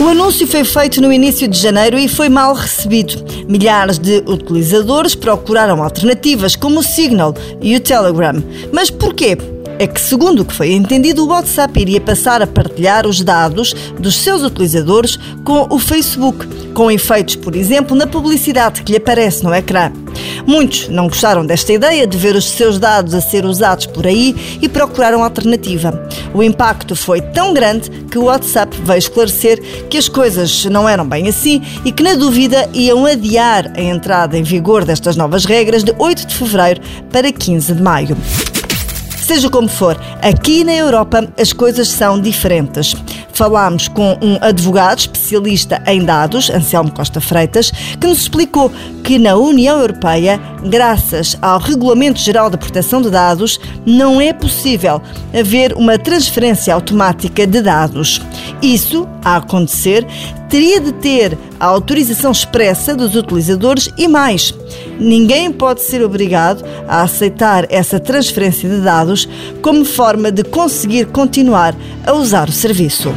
O anúncio foi feito no início de janeiro e foi mal recebido. Milhares de utilizadores procuraram alternativas como o Signal e o Telegram. Mas porquê? é que, segundo o que foi entendido, o WhatsApp iria passar a partilhar os dados dos seus utilizadores com o Facebook, com efeitos, por exemplo, na publicidade que lhe aparece no ecrã. Muitos não gostaram desta ideia de ver os seus dados a ser usados por aí e procuraram alternativa. O impacto foi tão grande que o WhatsApp veio esclarecer que as coisas não eram bem assim e que, na dúvida, iam adiar a entrada em vigor destas novas regras de 8 de fevereiro para 15 de maio. Seja como for, aqui na Europa as coisas são diferentes. Falámos com um advogado especialista em dados, Anselmo Costa Freitas, que nos explicou que na União Europeia, graças ao Regulamento Geral da Proteção de Dados, não é possível haver uma transferência automática de dados. Isso, a acontecer, teria de ter a autorização expressa dos utilizadores e mais. Ninguém pode ser obrigado a aceitar essa transferência de dados como forma de conseguir continuar a usar o serviço.